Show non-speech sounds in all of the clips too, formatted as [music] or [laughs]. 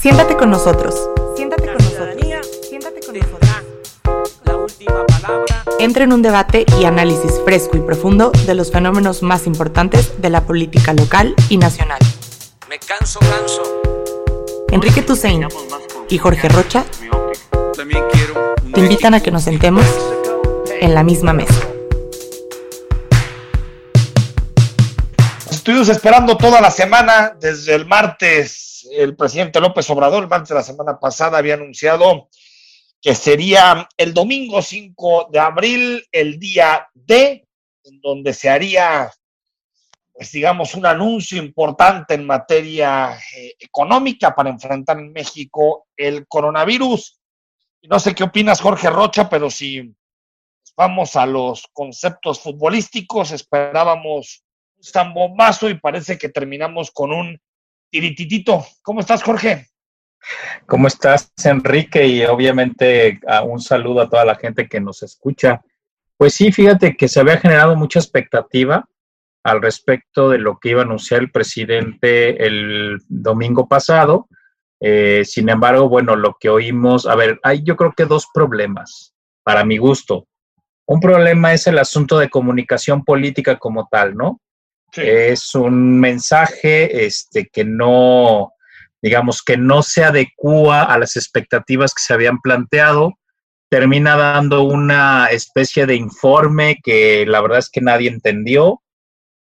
Siéntate con nosotros. Siéntate con nosotros. Siéntate con nosotros. La última palabra. Entra en un debate y análisis fresco y profundo de los fenómenos más importantes de la política local y nacional. Me canso, canso. Enrique Tusein y Jorge Rocha También quiero. un te invitan a que nos sentemos en la misma mesa. Estuvimos esperando toda la semana, desde el martes, el presidente López Obrador, el de la semana pasada, había anunciado que sería el domingo 5 de abril, el día D, en donde se haría, pues digamos, un anuncio importante en materia eh, económica para enfrentar en México el coronavirus. Y no sé qué opinas, Jorge Rocha, pero si vamos a los conceptos futbolísticos, esperábamos un zambombazo y parece que terminamos con un tirititito. ¿Cómo estás, Jorge? ¿Cómo estás, Enrique? Y obviamente a un saludo a toda la gente que nos escucha. Pues sí, fíjate que se había generado mucha expectativa al respecto de lo que iba a anunciar el presidente el domingo pasado. Eh, sin embargo, bueno, lo que oímos, a ver, hay yo creo que dos problemas, para mi gusto. Un problema es el asunto de comunicación política como tal, ¿no? Es un mensaje este, que no, digamos, que no se adecua a las expectativas que se habían planteado. Termina dando una especie de informe que la verdad es que nadie entendió.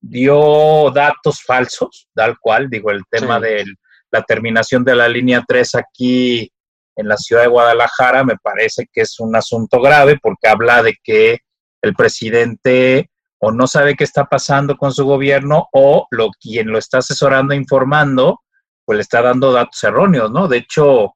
Dio datos falsos, tal cual, digo, el tema Sí. de la terminación de la línea 3 aquí en la ciudad de Guadalajara me parece que es un asunto grave porque habla de que el presidente o no sabe qué está pasando con su gobierno o lo quien lo está asesorando e informando pues le está dando datos erróneos, ¿no? De hecho,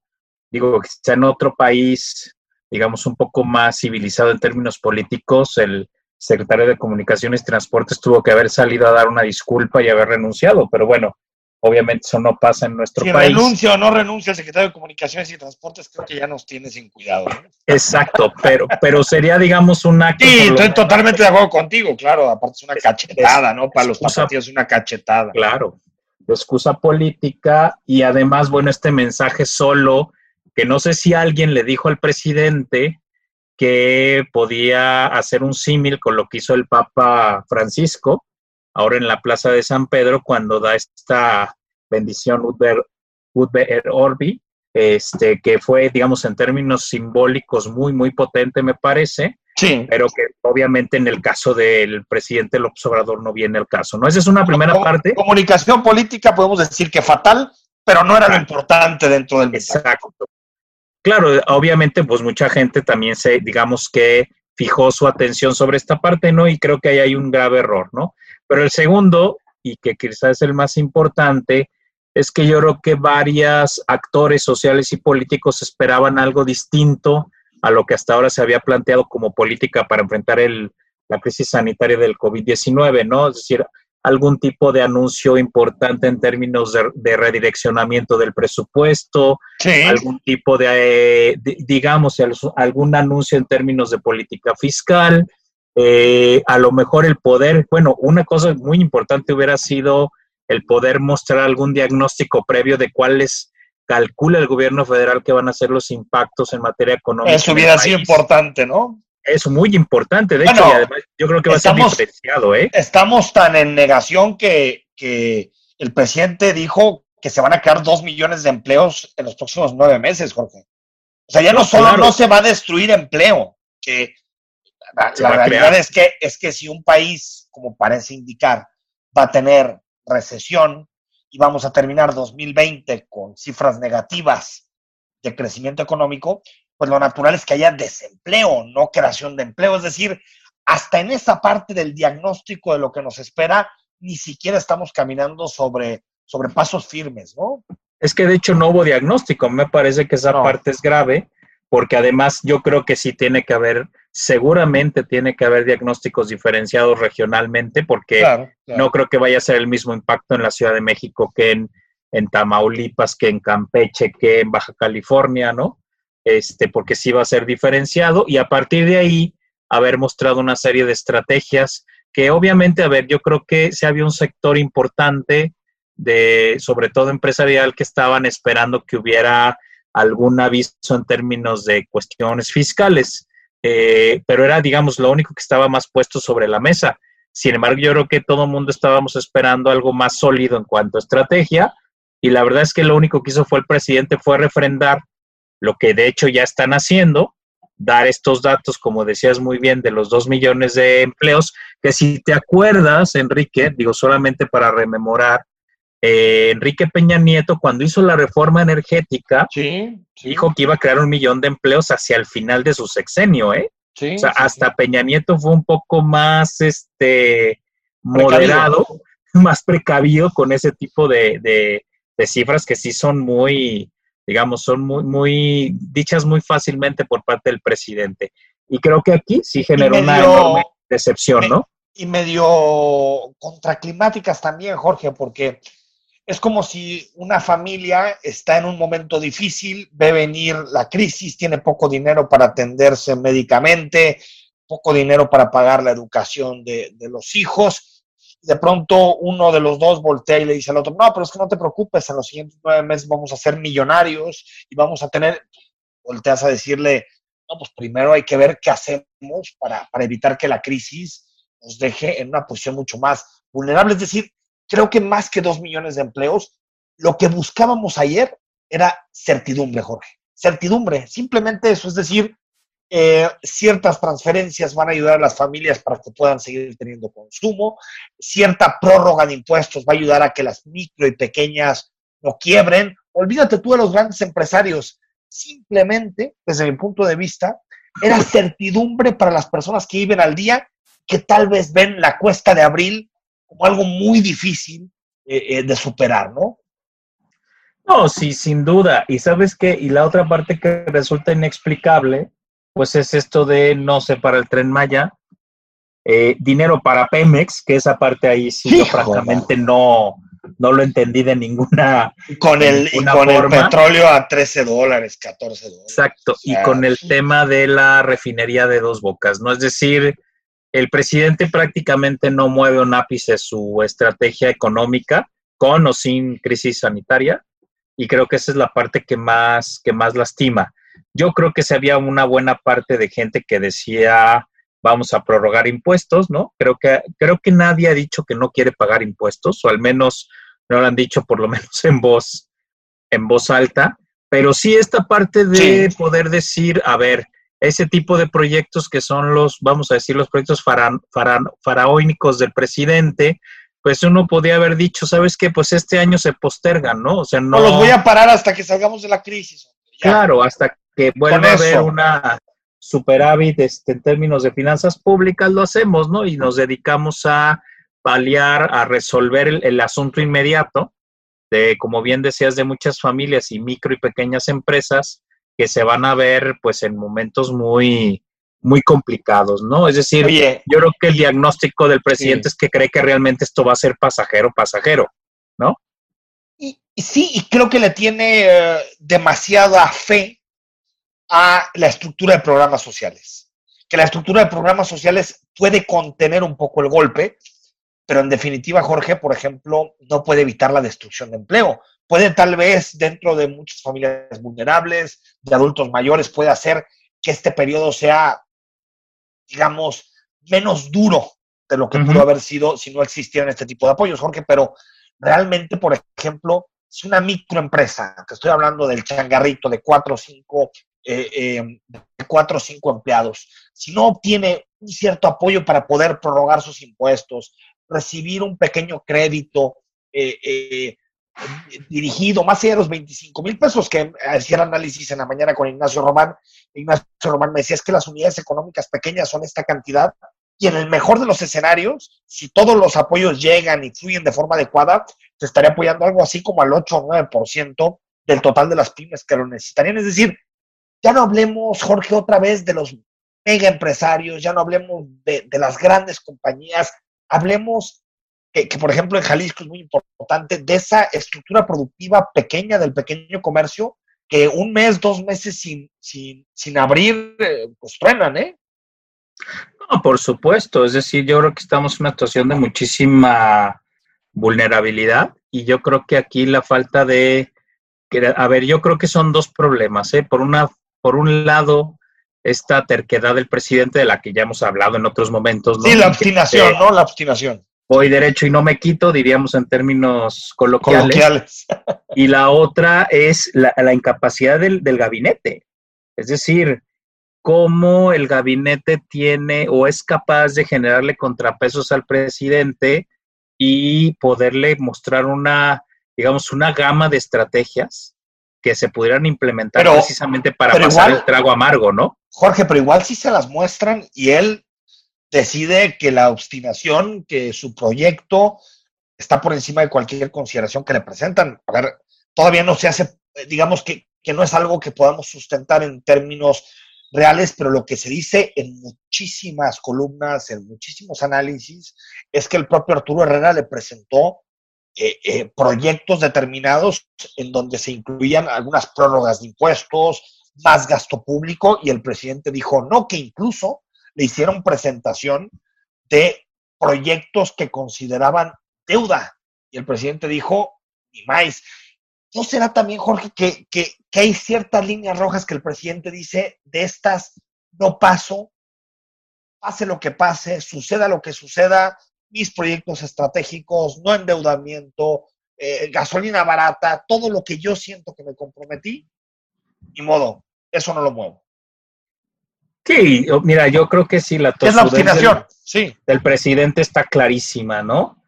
digo que está en otro país, digamos, un poco más civilizado en términos políticos, el secretario de Comunicaciones y Transportes tuvo que haber salido a dar una disculpa y haber renunciado, pero bueno, obviamente eso no pasa en nuestro Si país. renuncia o no renuncia el secretario de Comunicaciones y Transportes, creo que ya nos tiene sin cuidado. ¿no? Exacto, pero, pero sería, digamos, un acto. Sí, estoy totalmente de acuerdo contigo, claro. Aparte es una Es- cachetada, ¿no? Para los tapatíos es una cachetada. Claro, excusa política y además, bueno, este mensaje solo, que no sé si alguien le dijo al presidente que podía hacer un símil con lo que hizo el Papa Francisco, ahora en la Plaza de San Pedro, cuando da esta bendición Udber, Udber Orbi, este, que fue, digamos, en términos simbólicos muy, muy potente, me parece, Sí. pero que obviamente en el caso del presidente López Obrador no viene el caso, ¿no? Esa es una primera parte. Comunicación política podemos decir que fatal, pero no era lo importante dentro del mensaje. Exacto. Claro, obviamente, pues mucha gente también se, digamos que fijó su atención sobre esta parte, ¿no? Y creo que ahí hay un grave error, ¿no? Pero el segundo, y que quizás es el más importante, es que yo creo que varios actores sociales y políticos esperaban algo distinto a lo que hasta ahora se había planteado como política para enfrentar el, la crisis sanitaria del COVID-19, ¿no? Es decir, algún tipo de anuncio importante en términos de, de redireccionamiento del presupuesto, Sí. algún tipo de, eh, di- digamos, al- algún anuncio en términos de política fiscal, eh, a lo mejor el poder, bueno, una cosa muy importante hubiera sido el poder mostrar algún diagnóstico previo de cuáles calcula el gobierno federal que van a ser los impactos en materia económica. Eso hubiera sido importante, ¿no? Es muy importante, de Bueno, hecho, y además yo creo que va a estamos- ser diferenciado, ¿eh? Estamos tan en negación que, que el presidente dijo que se van a crear dos millones de empleos en los próximos nueve meses, Jorge. O sea, ya no solo Claro. no se va a destruir empleo, que la, realidad es que, es que si un país, como parece indicar, va a tener recesión y vamos a terminar 2020 con cifras negativas de crecimiento económico, pues lo natural es que haya desempleo, no creación de empleo. Es decir, hasta en esa parte del diagnóstico de lo que nos espera, ni siquiera estamos caminando sobre, sobre pasos firmes, ¿no? Es que de hecho no hubo diagnóstico, me parece que esa No. parte es grave, porque además yo creo que sí tiene que haber, seguramente tiene que haber diagnósticos diferenciados regionalmente, porque Claro, claro. no creo que vaya a ser el mismo impacto en la Ciudad de México que en, en Tamaulipas, que en Campeche, que en Baja California, ¿no? Este, porque sí va a ser diferenciado y a partir de ahí haber mostrado una serie de estrategias que obviamente, a ver, yo creo que si había un sector importante de, sobre todo empresarial, que estaban esperando que hubiera algún aviso en términos de cuestiones fiscales, eh, pero era, digamos, lo único que estaba más puesto sobre la mesa. Sin embargo, yo creo que todo el mundo estábamos esperando algo más sólido en cuanto a estrategia, y la verdad es que lo único que hizo fue el presidente fue refrendar lo que de hecho ya están haciendo, dar estos datos, como decías muy bien, de los dos millones de empleos, que si te acuerdas, Enrique, digo solamente para rememorar, eh, Enrique Peña Nieto, cuando hizo la reforma energética, dijo que iba a crear un millón de empleos hacia el final de su sexenio, ¿eh? o sea, hasta Peña Nieto fue un poco más este moderado, [laughs] más precavido con ese tipo de, de cifras que sí son muy, digamos, son muy, muy dichas muy fácilmente por parte del presidente. Y creo que aquí sí generó una enorme decepción, ¿no? Y medio contraclimáticas también, Jorge, porque es como si una familia está en un momento difícil, ve venir la crisis, tiene poco dinero para atenderse médicamente, poco dinero para pagar la educación de, de los hijos. De pronto uno de los dos voltea y le dice al otro, no, pero es que no te preocupes, en los siguientes nueve meses vamos a ser millonarios y vamos a tener, volteas a decirle, no, pues primero hay que ver qué hacemos para, para evitar que la crisis nos deje en una posición mucho más vulnerable. Es decir, creo que más que dos millones de empleos, lo que buscábamos ayer era certidumbre, Jorge. Certidumbre, simplemente eso, es decir, eh, ciertas transferencias van a ayudar a las familias para que puedan seguir teniendo consumo, cierta prórroga de impuestos va a ayudar a que las micro y pequeñas no quiebren. Olvídate tú de los grandes empresarios, simplemente, desde mi punto de vista, era certidumbre para las personas que viven al día, que tal vez ven la cuesta de abril como algo muy difícil eh, eh, de superar, ¿no? No, sí, sin duda. Y sabes qué, y la otra parte que resulta inexplicable, pues es esto de, no sé, para el tren Maya, eh, dinero para Pemex, que esa parte ahí sí yo francamente no, no lo entendí de ninguna. Con el, con el petróleo a 13 dólares, 14 dólares. Exacto, y con el tema de la refinería de dos bocas, ¿no? Es decir, el presidente prácticamente no mueve un ápice su estrategia económica con o sin crisis sanitaria y creo que esa es la parte que más, que más lastima. Yo creo que se había una buena parte de gente que decía vamos a prorrogar impuestos, ¿no? Creo que, creo que nadie ha dicho que no quiere pagar impuestos, o al menos no lo han dicho por lo menos en voz, en voz alta, pero sí esta parte de poder decir, a ver, ese tipo de proyectos que son los, vamos a decir, los proyectos faraónicos del presidente, pues uno podía haber dicho, ¿sabes qué? Pues este año se postergan, ¿no? O sea, no... los voy a parar hasta que salgamos de la crisis. Claro, hasta que vuelva a haber una superávit este, en términos de finanzas públicas, lo hacemos, ¿no? Y nos dedicamos a paliar, a resolver el, el asunto inmediato de, como bien decías, de muchas familias y micro y pequeñas empresas que se van a ver pues en momentos muy, muy complicados, ¿no? Es decir, yo creo que el diagnóstico del presidente es que cree que realmente esto va a ser pasajero, pasajero, ¿no? Y, sí, y creo que le tiene eh, demasiada fe a la estructura de programas sociales. Que la estructura de programas sociales puede contener un poco el golpe, pero en definitiva, Jorge, por ejemplo, no puede evitar la destrucción de empleo puede tal vez dentro de muchas familias vulnerables, de adultos mayores, puede hacer que este periodo sea, digamos, menos duro de lo que pudo haber sido si no existieran este tipo de apoyos, Jorge, pero realmente, por ejemplo, si una microempresa, que estoy hablando del changarrito de cuatro o cinco, eh, eh, cuatro o cinco empleados, si no obtiene un cierto apoyo para poder prorrogar sus impuestos, recibir un pequeño crédito, eh, dirigido más allá de los 25 mil pesos que hacía el análisis en la mañana con Ignacio Román. Ignacio Román me decía es que las unidades económicas pequeñas son esta cantidad y en el mejor de los escenarios, si todos los apoyos llegan y fluyen de forma adecuada, se estaría apoyando algo así como al 8 o 9% del total de las pymes que lo necesitarían. Es decir, ya no hablemos, Jorge, otra vez de los mega empresarios, ya no hablemos de, de las grandes compañías, hablemos que, por ejemplo en Jalisco es muy importante, de esa estructura productiva pequeña del pequeño comercio, que un mes, dos meses sin, sin, sin abrir, eh, pues truenan, ¿eh? No, por supuesto, es decir, yo creo que estamos en una situación de muchísima vulnerabilidad y yo creo que aquí la falta de, a ver, yo creo que son dos problemas, ¿eh? Por una, por un lado, esta terquedad del presidente de la que ya hemos hablado en otros momentos. ¿no? Sí, la obstinación, ¿no? La obstinación. Voy derecho y no me quito, diríamos en términos coloquiales. y la otra es la, incapacidad del, del, gabinete. Es decir, cómo el gabinete tiene o es capaz de generarle contrapesos al presidente y poderle mostrar una, digamos, una gama de estrategias que se pudieran implementar precisamente para pasar el trago amargo, ¿no? Jorge, pero igual sí se las muestran y él decide que la obstinación, que su proyecto está por encima de cualquier consideración que le presentan. A ver, todavía no se hace, digamos que, que no es algo que podamos sustentar en términos reales, pero lo que se dice en muchísimas columnas, en muchísimos análisis, es que el propio Arturo Herrera le presentó eh, eh, proyectos determinados en donde se incluían algunas prórrogas de impuestos, más gasto público, y el presidente dijo no, que incluso le hicieron presentación de proyectos que consideraban deuda. Y el presidente dijo, ni más. ¿No será también, Jorge, que, que, que hay ciertas líneas rojas que el presidente dice, de estas no paso, pase lo que pase, suceda lo que suceda, mis proyectos estratégicos, no endeudamiento, eh, gasolina barata, todo lo que yo siento que me comprometí, ni modo, eso no lo muevo. Sí, mira, yo creo que sí, la Es la obstinación, sí. El presidente está clarísima, ¿no?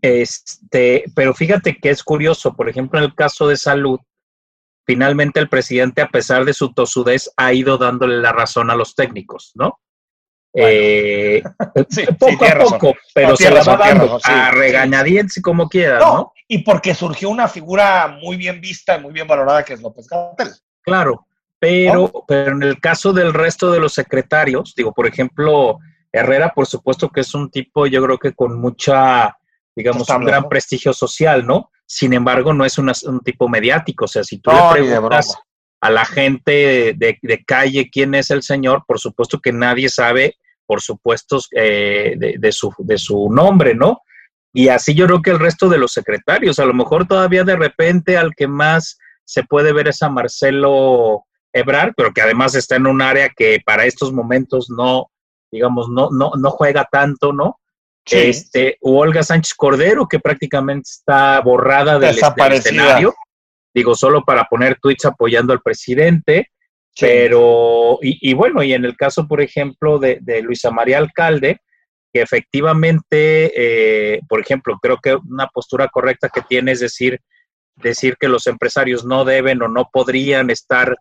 Este, pero fíjate que es curioso, por ejemplo, en el caso de salud, finalmente el presidente, a pesar de su tosudez, ha ido dándole la razón a los técnicos, ¿no? Eh, [laughs] poco a poco, pero se la va dando a regañadientes como quiera, no, Y porque surgió una figura muy bien vista y muy bien valorada que es López Gatel. Claro, pero, pero en el caso del resto de los secretarios, digo, por ejemplo, Herrera, por supuesto que es un tipo, yo creo que con mucha, digamos, un gran prestigio social, ¿no? Sin embargo, no es un tipo mediático. O sea, si tú le preguntas a la gente de, calle quién es el señor, por supuesto que nadie sabe, por supuesto, eh, de, su, de su nombre, ¿no? Y así yo creo que el resto de los secretarios, a lo mejor todavía de repente al que más se puede ver es a Marcelo Ebrar, pero que además está en un área que para estos momentos no, digamos, no, no, no juega tanto, ¿no? Este, u Olga Sánchez Cordero, que prácticamente está borrada del, escenario, digo, solo para poner tweets apoyando al presidente, pero, y, bueno, y en el caso, por ejemplo, de, de Luisa María Alcalde, que efectivamente, eh, por ejemplo, creo que una postura correcta que tiene es decir, decir que los empresarios no deben o no podrían estar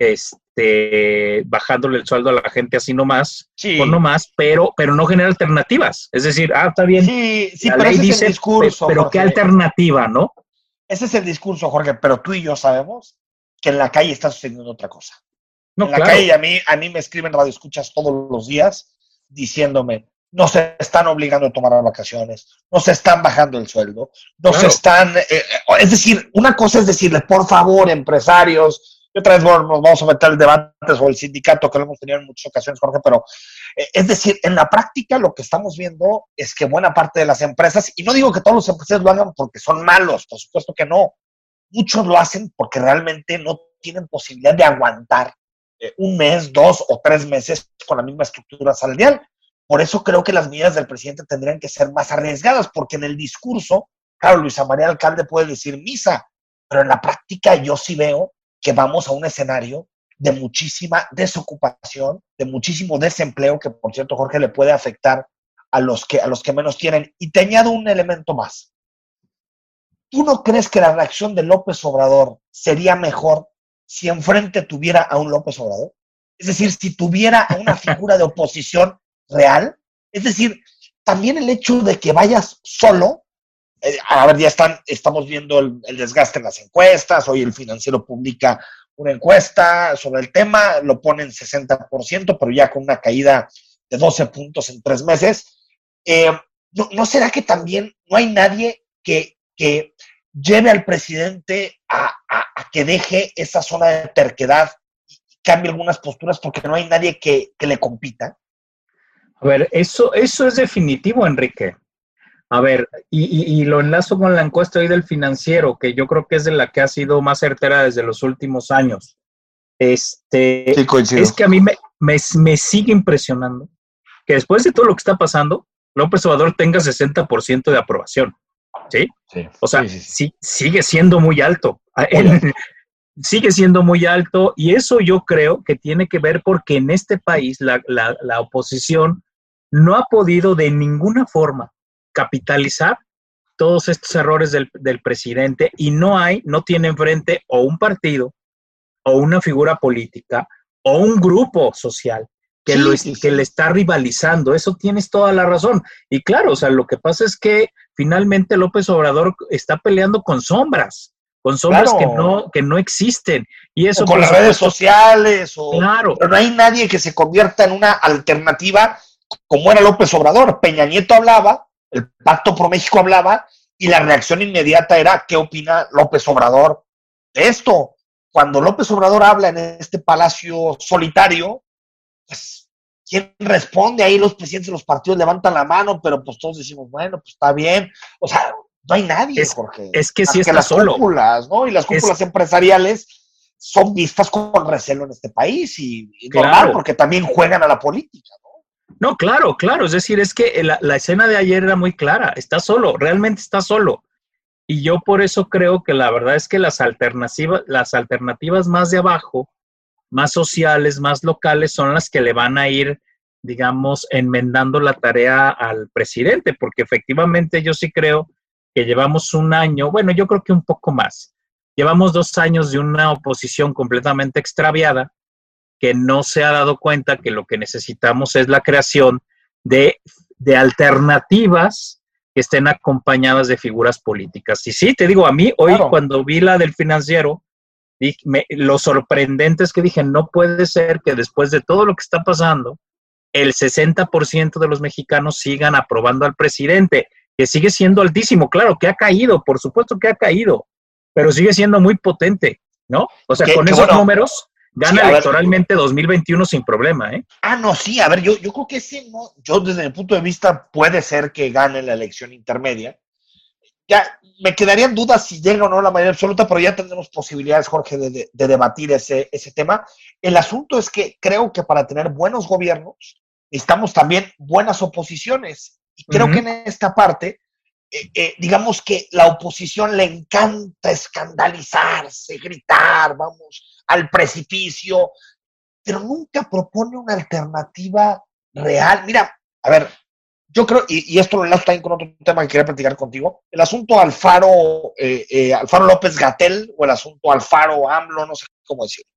este, bajándole el sueldo a la gente así nomás, o no más, pero, pero no genera alternativas. Es decir, ah, está bien. Sí, sí, pero ese es el discurso. Pero, ¿qué alternativa, no? Ese es el discurso, Jorge, pero tú y yo sabemos que en la calle está sucediendo otra cosa. No, en la calle a mí, a mí me escriben radio escuchas todos los días diciéndome, no se están obligando a tomar vacaciones, no se están bajando el sueldo, no se están, eh, eh, es decir, una cosa es decirle, por favor, empresarios, y otra vez nos vamos a meter el debate sobre el sindicato, que lo hemos tenido en muchas ocasiones, Jorge, pero eh, es decir, en la práctica lo que estamos viendo es que buena parte de las empresas, y no digo que todos los empresarios lo hagan porque son malos, por supuesto que no, muchos lo hacen porque realmente no tienen posibilidad de aguantar eh, un mes, dos o tres meses con la misma estructura salarial. Por eso creo que las medidas del presidente tendrían que ser más arriesgadas, porque en el discurso, claro, Luisa María Alcalde puede decir misa, pero en la práctica yo sí veo que vamos a un escenario de muchísima desocupación, de muchísimo desempleo, que por cierto, Jorge, le puede afectar a los que, a los que menos tienen. Y te añado un elemento más. ¿Tú no crees que la reacción de López Obrador sería mejor si enfrente tuviera a un López Obrador? Es decir, si tuviera una [laughs] figura de oposición real. Es decir, también el hecho de que vayas solo eh, a ver, ya están, estamos viendo el, desgaste en las encuestas, hoy el financiero publica una encuesta sobre el tema, lo pone en 60%, pero ya con una caída de 12 puntos en tres meses. Eh, ¿no, será que también no hay nadie que, que lleve al presidente a, que deje esa zona de terquedad y cambie algunas posturas porque no hay nadie que, que le compita? A ver, eso, eso es definitivo, Enrique. A ver, y, lo enlazo con la encuesta hoy del financiero, que yo creo que es de la que ha sido más certera desde los últimos años. Este, es que a mí me, me, sigue impresionando que después de todo lo que está pasando, López Obrador tenga 60% de aprobación. ¿Sí? o sea, sí, sigue siendo muy alto. Ah, [laughs] sigue siendo muy alto y eso yo creo que tiene que ver porque en este país la, la oposición no ha podido de ninguna forma capitalizar todos estos errores del, presidente y no hay, no tiene enfrente o un partido o una figura política o un grupo social que, lo, que le está rivalizando. Eso tienes toda la razón. Y claro, o sea, lo que pasa es que finalmente López Obrador está peleando con sombras, con sombras que, no, que no existen. Y eso, con las redes sociales. O, claro. Pero no hay nadie que se convierta en una alternativa como era López Obrador. Peña Nieto hablaba, el Pacto por México hablaba y la reacción inmediata era, ¿qué opina López Obrador de esto? Cuando López Obrador habla en este palacio solitario, pues, ¿quién responde? Ahí los presidentes de los partidos levantan la mano, pero pues todos decimos, bueno, pues está bien. O sea, no hay nadie, es, Jorge. Es que sí está las solo. Cúpulas, ¿no? Y las cúpulas empresariales son vistas con recelo en este país y, normal, porque también juegan a la política, ¿no? No, claro, claro. Es decir, es que la, escena de ayer era muy clara. Está solo, realmente está solo. Y yo por eso creo que la verdad es que las alternativas, las alternativas más de abajo, más sociales, más locales, son las que le van a ir, digamos, enmendando la tarea al presidente, porque efectivamente yo sí creo que llevamos un año, bueno, yo creo que un poco más. Llevamos dos años de una oposición completamente extraviada, que no se ha dado cuenta que lo que necesitamos es la creación de, alternativas que estén acompañadas de figuras políticas. Y sí, te digo, a mí hoy cuando vi la del financiero, lo sorprendente es que dije, no puede ser que después de todo lo que está pasando, el 60% de los mexicanos sigan aprobando al presidente, que sigue siendo altísimo, claro, que ha caído, por supuesto que ha caído, pero sigue siendo muy potente, ¿no? O sea, con esos números Gana electoralmente 2021 sin problema, ¿eh? Ah, no, sí, a ver, yo, yo creo que sí, ¿no? Yo desde mi punto de vista puede ser que gane la elección intermedia. Ya me quedarían dudas si llega o no la mayoría absoluta, pero ya tendremos posibilidades, Jorge, de, debatir ese, ese tema. El asunto es que creo que para tener buenos gobiernos necesitamos también buenas oposiciones. Y creo que en esta parte eh, eh, digamos que la oposición le encanta escandalizarse, gritar, vamos, al precipicio, pero nunca propone una alternativa real. Mira, a ver, yo creo, y, esto lo enlazo también con otro tema que quería platicar contigo, el asunto Alfaro, eh, Alfaro López Gatel o el asunto Alfaro AMLO, no sé cómo decirlo.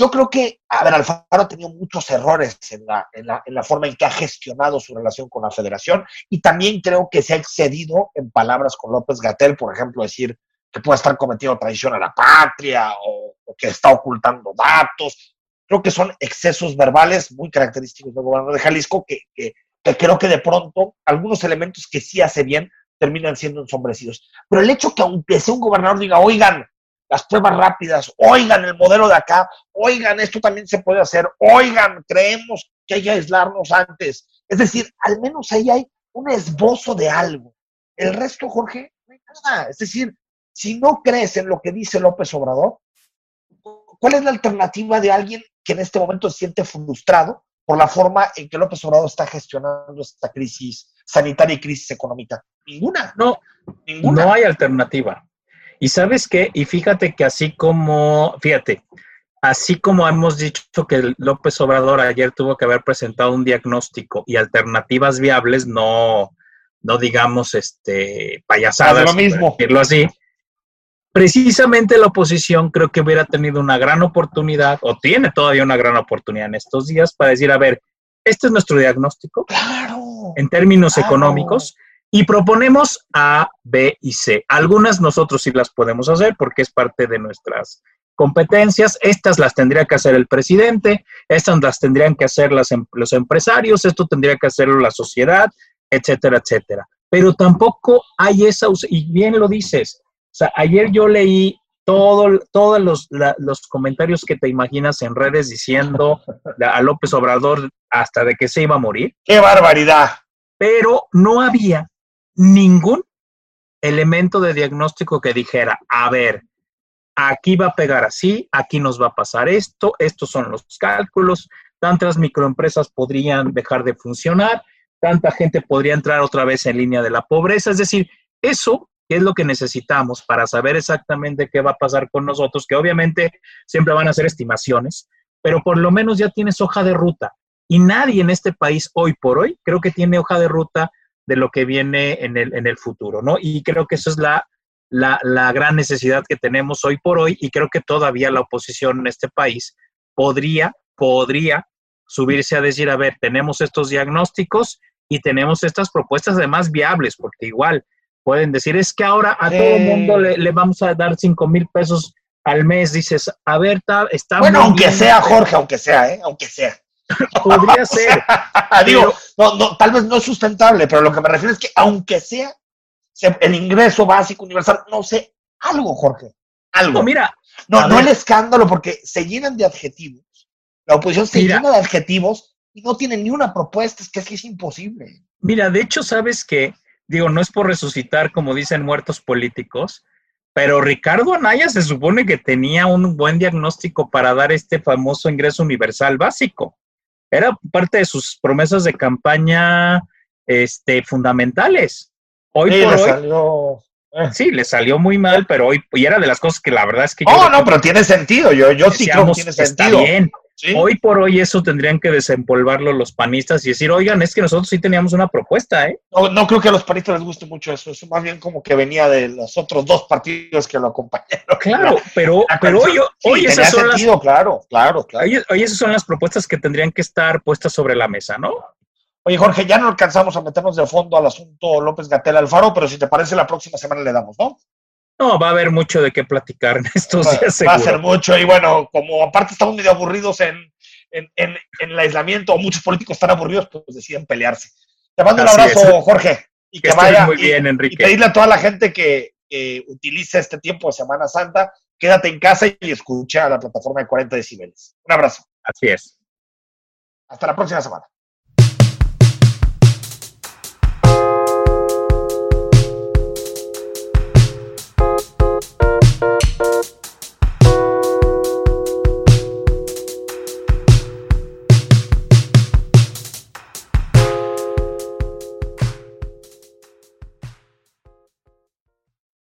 Yo creo que, a ver, Alfaro ha tenido muchos errores en la, en, la, en la, forma en que ha gestionado su relación con la federación y también creo que se ha excedido en palabras con López Gatel, por ejemplo, decir que puede estar cometiendo traición a la patria o, que está ocultando datos. Creo que son excesos verbales muy característicos del gobernador de Jalisco que, que creo que de pronto algunos elementos que sí hace bien terminan siendo ensombrecidos. Pero el hecho que aunque sea un gobernador diga, oigan, las pruebas rápidas, oigan el modelo de acá, oigan, esto también se puede hacer, oigan, creemos que hay que aislarnos antes. Es decir, al menos ahí hay un esbozo de algo. El resto, Jorge, no hay nada. Es decir, si no crees en lo que dice López Obrador, ¿cuál es la alternativa de alguien que en este momento se siente frustrado por la forma en que López Obrador está gestionando esta crisis sanitaria y crisis económica? Ninguna. No, ninguna. No hay alternativa. Y sabes qué, y fíjate que así como, fíjate, así como hemos dicho que López Obrador ayer tuvo que haber presentado un diagnóstico y alternativas viables, no, no digamos este payasadas, lo mismo. decirlo así. Precisamente la oposición creo que hubiera tenido una gran oportunidad, o tiene todavía una gran oportunidad en estos días, para decir, a ver, este es nuestro diagnóstico. Claro. En términos económicos, y proponemos A, B y C. Algunas nosotros sí las podemos hacer porque es parte de nuestras competencias. Estas las tendría que hacer el presidente, estas las tendrían que hacer las, em, los empresarios, esto tendría que hacerlo la sociedad, etcétera, etcétera. Pero tampoco hay esa, y bien lo dices, o sea, ayer yo leí todo, todos los, los comentarios que te imaginas en redes diciendo a López Obrador hasta de que se iba a morir. ¡Qué barbaridad! Pero no había ningún elemento de diagnóstico que dijera, a ver, aquí va a pegar así, aquí nos va a pasar esto, estos son los cálculos, tantas microempresas podrían dejar de funcionar, tanta gente podría entrar otra vez en línea de la pobreza. Es decir, eso es lo que necesitamos para saber exactamente qué va a pasar con nosotros, que obviamente siempre van a ser estimaciones, pero por lo menos ya tienes hoja de ruta. Y nadie en este país hoy por hoy creo que tiene hoja de ruta de lo que viene en el, en el futuro, ¿no? Y creo que eso es la, la, la gran necesidad que tenemos hoy por hoy y creo que todavía la oposición en este país podría, podría subirse a decir, a ver, tenemos estos diagnósticos y tenemos estas propuestas además viables, porque igual pueden decir, es que ahora a todo el mundo le, le, vamos a dar 5 mil pesos al mes, dices, a ver, está... está bueno, aunque bien, sea, Jorge, aunque sea, ¿eh? Aunque sea. [laughs] Podría ser. [laughs] Digo, no, no, tal vez no es sustentable, pero lo que me refiero es que aunque sea el ingreso básico universal, no sé, algo, Jorge, algo. No, mira. No, no el escándalo, porque se llenan de adjetivos. La oposición se mira, llena de adjetivos y no tiene ni una propuesta, es que es que es imposible. Mira, de hecho, sabes que, digo, no es por resucitar, como dicen muertos políticos, pero Ricardo Anaya se supone que tenía un buen diagnóstico para dar este famoso ingreso universal básico. Era parte de sus promesas de campaña este, fundamentales. Hoy sí, por le hoy, salió. eh. sí, le salió muy mal, pero hoy, y era de las cosas que la verdad es que Oh, yo no, pero tiene sentido. Yo, yo sí creo que tiene está sentido. bien. Sí. Hoy por hoy eso tendrían que desempolvarlo los panistas y decir, oigan, es que nosotros sí teníamos una propuesta, ¿eh? No, no creo que a los panistas les guste mucho eso. Eso más bien como que venía de los otros dos partidos que lo acompañaron. Claro, pero, [laughs] La pero hoy, sí, hoy, esas son las, claro, claro, claro. hoy, hoy esas son las propuestas que tendrían que estar puestas sobre la mesa, ¿no? Oye, Jorge, ya no alcanzamos a meternos de fondo al asunto López Gatel Alfaro, pero si te parece, la próxima semana le damos, ¿no? No, va a haber mucho de qué platicar en estos Va, días, va a ser mucho. Y bueno, como aparte estamos medio aburridos en, en, en, en el aislamiento, o muchos políticos están aburridos, pues deciden pelearse. Te mando un Así abrazo, es. Jorge. Y Que que vaya. muy y- bien, y Enrique. pedirle a toda la gente que, que utilice este tiempo de Semana Santa, quédate en casa y escucha la plataforma de 40 decibeles. Un abrazo. Así es. Hasta la próxima semana.